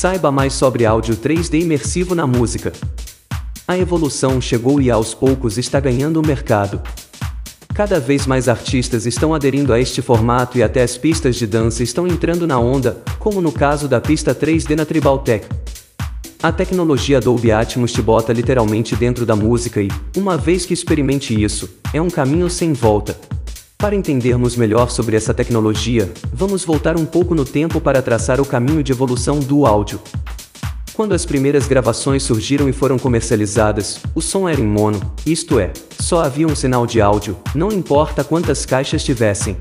Saiba mais sobre áudio 3D imersivo na música. A evolução chegou e aos poucos está ganhando o mercado. Cada vez mais artistas estão aderindo a este formato e até as pistas de dança estão entrando na onda, como no caso da pista 3D na Tribal Tech. A tecnologia Dolby Atmos te bota literalmente dentro da música e, uma vez que experimente isso, é um caminho sem volta. Para entendermos melhor sobre essa tecnologia, vamos voltar um pouco no tempo para traçar o caminho de evolução do áudio. Quando as primeiras gravações surgiram e foram comercializadas, o som era em mono, isto é, só havia um sinal de áudio, não importa quantas caixas tivessem.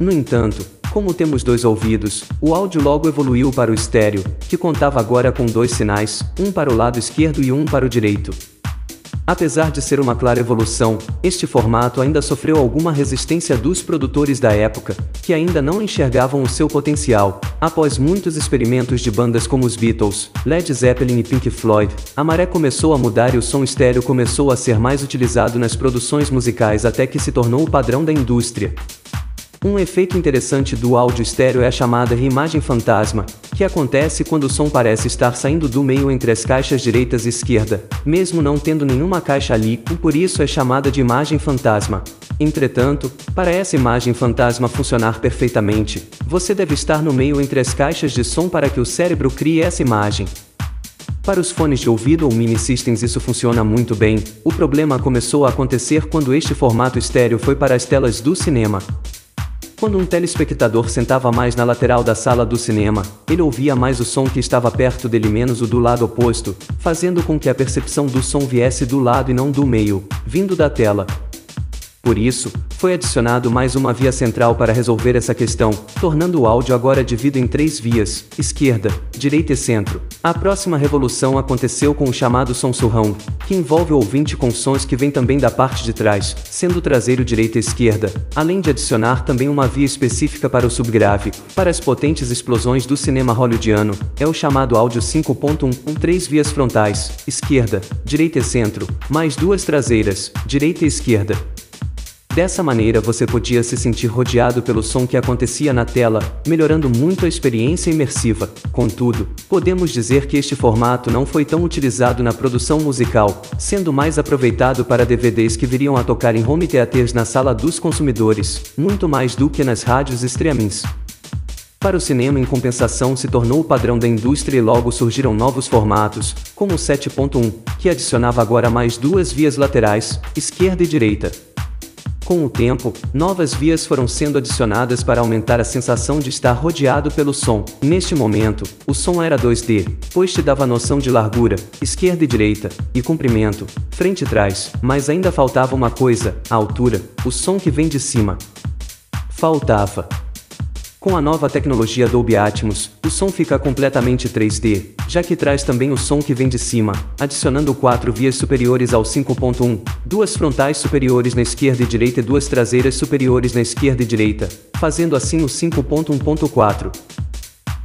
No entanto, como temos dois ouvidos, o áudio logo evoluiu para o estéreo, que contava agora com dois sinais, um para o lado esquerdo e um para o direito. Apesar de ser uma clara evolução, este formato ainda sofreu alguma resistência dos produtores da época, que ainda não enxergavam o seu potencial. Após muitos experimentos de bandas como os Beatles, Led Zeppelin e Pink Floyd, a maré começou a mudar e o som estéreo começou a ser mais utilizado nas produções musicais até que se tornou o padrão da indústria. Um efeito interessante do áudio estéreo é a chamada reimagem fantasma, que acontece quando o som parece estar saindo do meio entre as caixas direitas e esquerda, mesmo não tendo nenhuma caixa ali, e por isso é chamada de imagem fantasma. Entretanto, para essa imagem fantasma funcionar perfeitamente, você deve estar no meio entre as caixas de som para que o cérebro crie essa imagem. Para os fones de ouvido ou mini systems isso funciona muito bem. O problema começou a acontecer quando este formato estéreo foi para as telas do cinema. Quando um telespectador sentava mais na lateral da sala do cinema, ele ouvia mais o som que estava perto dele menos o do lado oposto, fazendo com que a percepção do som viesse do lado e não do meio, vindo da tela. Por isso, foi adicionado mais uma via central para resolver essa questão, tornando o áudio agora dividido em três vias: esquerda, direita e centro. A próxima revolução aconteceu com o chamado som surround, que envolve o ouvinte com sons que vêm também da parte de trás, sendo traseiro direita e esquerda, além de adicionar também uma via específica para o subgrave, para as potentes explosões do cinema hollywoodiano. É o chamado áudio 5.1, com três vias frontais, esquerda, direita e centro, mais duas traseiras, direita e esquerda. Dessa maneira você podia se sentir rodeado pelo som que acontecia na tela, melhorando muito a experiência imersiva. Contudo, podemos dizer que este formato não foi tão utilizado na produção musical, sendo mais aproveitado para DVDs que viriam a tocar em home theaters na sala dos consumidores, muito mais do que nas rádios streamings. Para o cinema, em compensação, se tornou o padrão da indústria e logo surgiram novos formatos, como o 7.1, que adicionava agora mais duas vias laterais, esquerda e direita. Com o tempo, novas vias foram sendo adicionadas para aumentar a sensação de estar rodeado pelo som. Neste momento, o som era 2D, pois te dava noção de largura, esquerda e direita, e comprimento, frente e trás, mas ainda faltava uma coisa, a altura, o som que vem de cima. Faltava. Com a nova tecnologia Dolby Atmos, o som fica completamente 3D, já que traz também o som que vem de cima, adicionando quatro vias superiores ao 5.1, duas frontais superiores na esquerda e direita e duas traseiras superiores na esquerda e direita, fazendo assim o 5.1.4.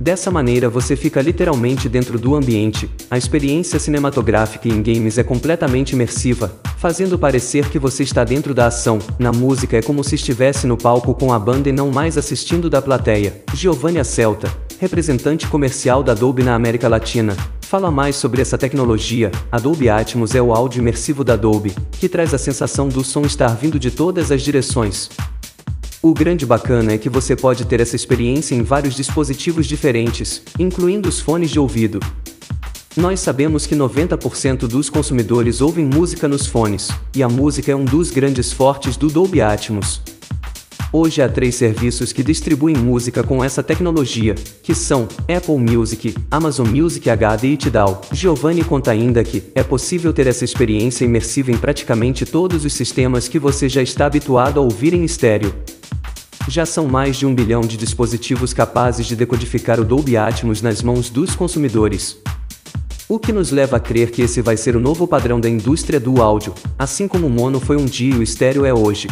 Dessa maneira você fica literalmente dentro do ambiente, a experiência cinematográfica em games é completamente imersiva, fazendo parecer que você está dentro da ação. Na música é como se estivesse no palco com a banda e não mais assistindo da plateia. Giovanni Celta, representante comercial da Dolby na América Latina, fala mais sobre essa tecnologia. A Dolby Atmos é o áudio imersivo da Dolby, que traz a sensação do som estar vindo de todas as direções. O grande bacana é que você pode ter essa experiência em vários dispositivos diferentes, incluindo os fones de ouvido. Nós sabemos que 90% dos consumidores ouvem música nos fones, e a música é um dos grandes fortes do Dolby Atmos. Hoje há três serviços que distribuem música com essa tecnologia, que são Apple Music, Amazon Music HD e Tidal. Giovanni conta ainda que é possível ter essa experiência imersiva em praticamente todos os sistemas que você já está habituado a ouvir em estéreo. Já são mais de um bilhão de dispositivos capazes de decodificar o Dolby Atmos nas mãos dos consumidores. O que nos leva a crer que esse vai ser o novo padrão da indústria do áudio, assim como o mono foi um dia e o estéreo é hoje.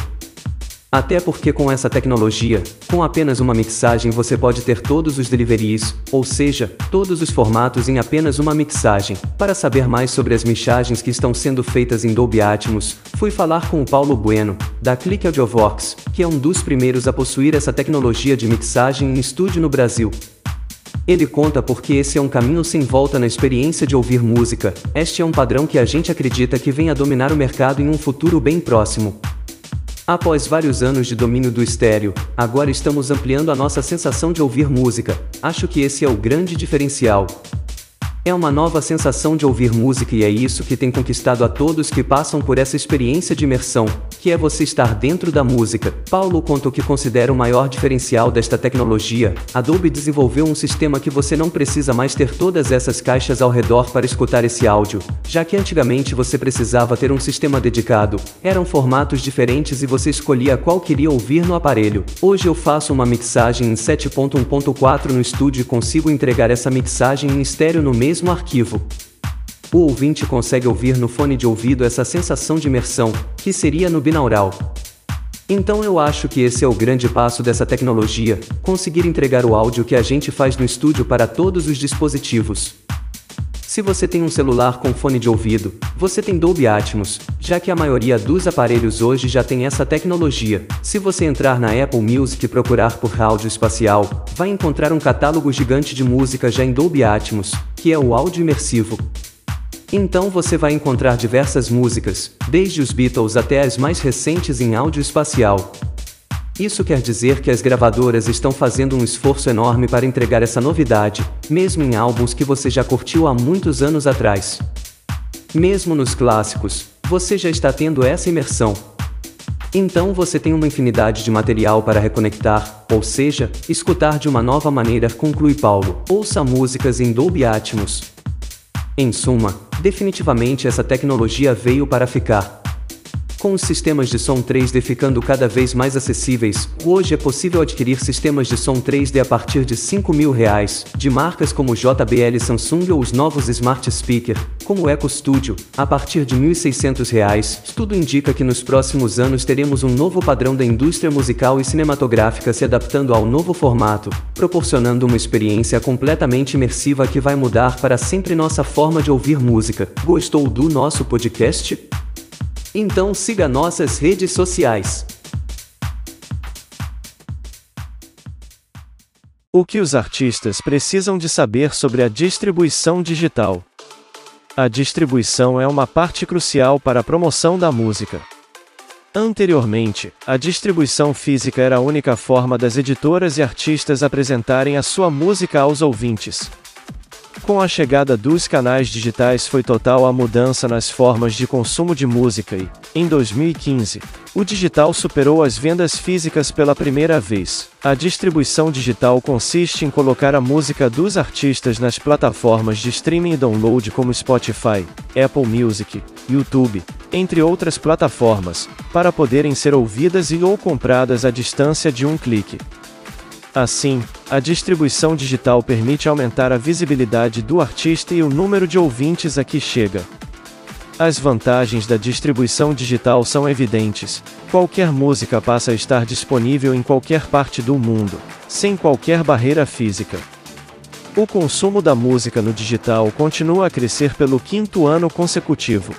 Até porque com essa tecnologia, com apenas uma mixagem você pode ter todos os deliveries, ou seja, todos os formatos em apenas uma mixagem. Para saber mais sobre as mixagens que estão sendo feitas em Dolby Atmos, fui falar com o Paulo Bueno, da Click Audiovox, que é um dos primeiros a possuir essa tecnologia de mixagem em estúdio no Brasil. Ele conta porque esse é um caminho sem volta na experiência de ouvir música. Este é um padrão que a gente acredita que venha a dominar o mercado em um futuro bem próximo. Após vários anos de domínio do estéreo, agora estamos ampliando a nossa sensação de ouvir música. Acho que esse é o grande diferencial. É uma nova sensação de ouvir música e é isso que tem conquistado a todos que passam por essa experiência de imersão, que é você estar dentro da música. Paulo conta o que considera o maior diferencial desta tecnologia. Adobe desenvolveu um sistema que você não precisa mais ter todas essas caixas ao redor para escutar esse áudio, já que antigamente você precisava ter um sistema dedicado. Eram formatos diferentes e você escolhia qual queria ouvir no aparelho. Hoje eu faço uma mixagem em 7.1.4 no estúdio e consigo entregar essa mixagem em estéreo no mesmo arquivo. O ouvinte consegue ouvir no fone de ouvido essa sensação de imersão, que seria no binaural. Então eu acho que esse é o grande passo dessa tecnologia, conseguir entregar o áudio que a gente faz no estúdio para todos os dispositivos. Se você tem um celular com fone de ouvido, você tem Dolby Atmos, já que a maioria dos aparelhos hoje já tem essa tecnologia. Se você entrar na Apple Music e procurar por áudio espacial, vai encontrar um catálogo gigante de música já em Dolby Atmos, que é o áudio imersivo. Então você vai encontrar diversas músicas, desde os Beatles até as mais recentes em áudio espacial, isso quer dizer que as gravadoras estão fazendo um esforço enorme para entregar essa novidade, mesmo em álbuns que você já curtiu há muitos anos atrás. Mesmo nos clássicos, você já está tendo essa imersão. Então você tem uma infinidade de material para reconectar, ou seja, escutar de uma nova maneira, conclui Paulo. Ouça músicas em Dolby Atmos. Em suma, definitivamente essa tecnologia veio para ficar. Com os sistemas de som 3D ficando cada vez mais acessíveis, hoje é possível adquirir sistemas de som 3D a partir de 5 mil reais, de marcas como JBL Samsung ou os novos Smart Speaker, como o Studio, a partir de 1.600 reais. Tudo indica que nos próximos anos teremos um novo padrão da indústria musical e cinematográfica se adaptando ao novo formato, proporcionando uma experiência completamente imersiva que vai mudar para sempre nossa forma de ouvir música. Gostou do nosso podcast? Então siga nossas redes sociais. O que os artistas precisam de saber sobre a distribuição digital? A distribuição é uma parte crucial para a promoção da música. Anteriormente, a distribuição física era a única forma das editoras e artistas apresentarem a sua música aos ouvintes. Com a chegada dos canais digitais foi total a mudança nas formas de consumo de música e, em 2015, o digital superou as vendas físicas pela primeira vez. A distribuição digital consiste em colocar a música dos artistas nas plataformas de streaming e download como Spotify, Apple Music, YouTube, entre outras plataformas, para poderem ser ouvidas e ou compradas à distância de um clique. Assim, a distribuição digital permite aumentar a visibilidade do artista e o número de ouvintes a que chega. As vantagens da distribuição digital são evidentes. Qualquer música passa a estar disponível em qualquer parte do mundo, sem qualquer barreira física. O consumo da música no digital continua a crescer pelo quinto ano consecutivo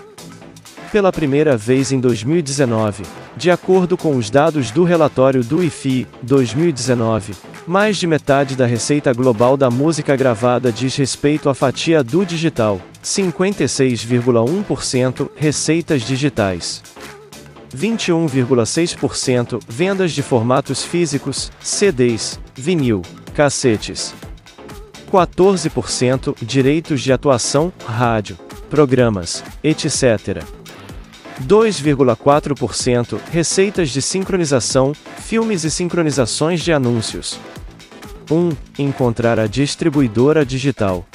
pela primeira vez em 2019. De acordo com os dados do relatório do IFI 2019, mais de metade da receita global da música gravada diz respeito à fatia do digital, 56,1% receitas digitais. 21,6% vendas de formatos físicos, CDs, vinil, cassetes. 14% direitos de atuação, rádio, programas, etc. 2,4% receitas de sincronização, filmes e sincronizações de anúncios. 1. Encontrar a distribuidora digital.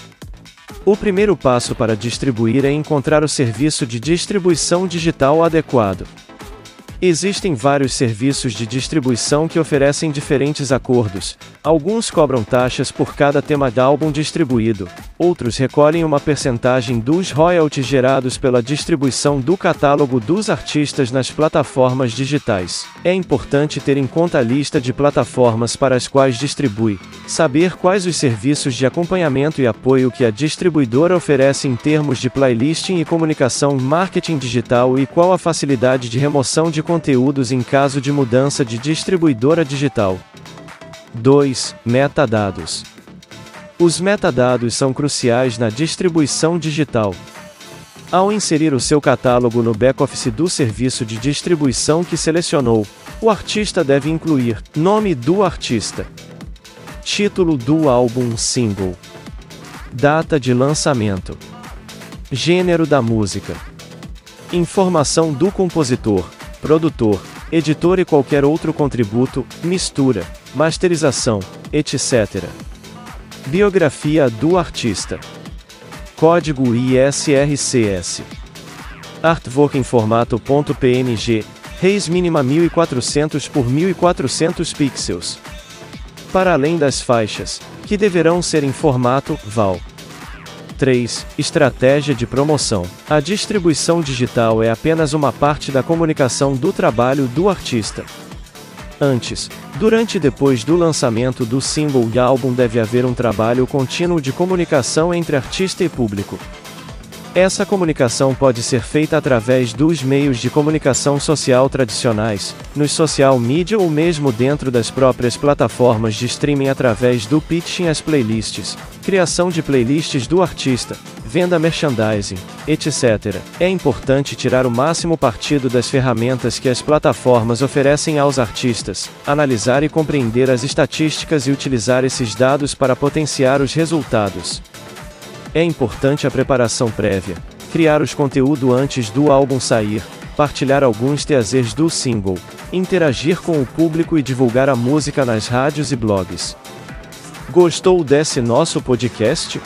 O primeiro passo para distribuir é encontrar o serviço de distribuição digital adequado. Existem vários serviços de distribuição que oferecem diferentes acordos. Alguns cobram taxas por cada tema de álbum distribuído, outros recolhem uma percentagem dos royalties gerados pela distribuição do catálogo dos artistas nas plataformas digitais. É importante ter em conta a lista de plataformas para as quais distribui, saber quais os serviços de acompanhamento e apoio que a distribuidora oferece em termos de playlisting e comunicação marketing digital e qual a facilidade de remoção de conteúdos em caso de mudança de distribuidora digital. 2. Metadados. Os metadados são cruciais na distribuição digital. Ao inserir o seu catálogo no back-office do serviço de distribuição que selecionou, o artista deve incluir nome do artista, título do álbum single, data de lançamento, gênero da música, informação do compositor, produtor, editor e qualquer outro contributo, mistura, masterização, etc. Biografia do artista. Código ISRCS. Artwork em formato .png, reis mínima 1400 por 1400 pixels. Para além das faixas, que deverão ser em formato VAL. 3. Estratégia de promoção. A distribuição digital é apenas uma parte da comunicação do trabalho do artista. Antes, durante e depois do lançamento do single e álbum deve haver um trabalho contínuo de comunicação entre artista e público. Essa comunicação pode ser feita através dos meios de comunicação social tradicionais, nos social media ou mesmo dentro das próprias plataformas de streaming através do pitching às playlists, criação de playlists do artista, venda merchandising, etc. É importante tirar o máximo partido das ferramentas que as plataformas oferecem aos artistas, analisar e compreender as estatísticas e utilizar esses dados para potenciar os resultados. É importante a preparação prévia, criar os conteúdo antes do álbum sair, partilhar alguns teasers do single, interagir com o público e divulgar a música nas rádios e blogs. Gostou desse nosso podcast?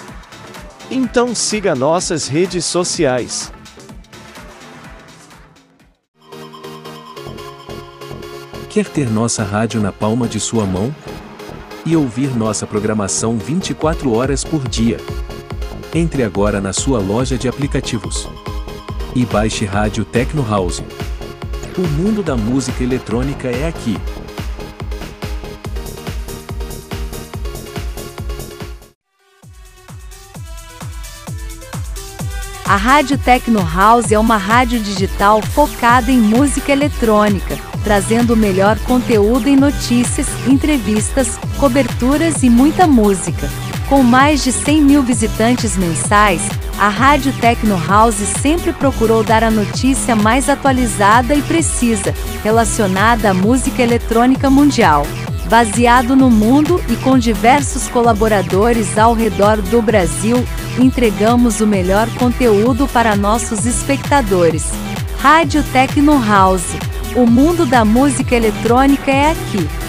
Então siga nossas redes sociais. Quer ter nossa rádio na palma de sua mão? E ouvir nossa programação 24 horas por dia? Entre agora na sua loja de aplicativos e baixe Rádio Tecno House. O mundo da música eletrônica é aqui. A Rádio Tecno House é uma rádio digital focada em música eletrônica, trazendo o melhor conteúdo em notícias, entrevistas, coberturas e muita música. Com mais de 100 mil visitantes mensais, a Rádio Tecno House sempre procurou dar a notícia mais atualizada e precisa, relacionada à música eletrônica mundial. Baseado no mundo e com diversos colaboradores ao redor do Brasil, entregamos o melhor conteúdo para nossos espectadores. Rádio Tecno House. O mundo da música eletrônica é aqui.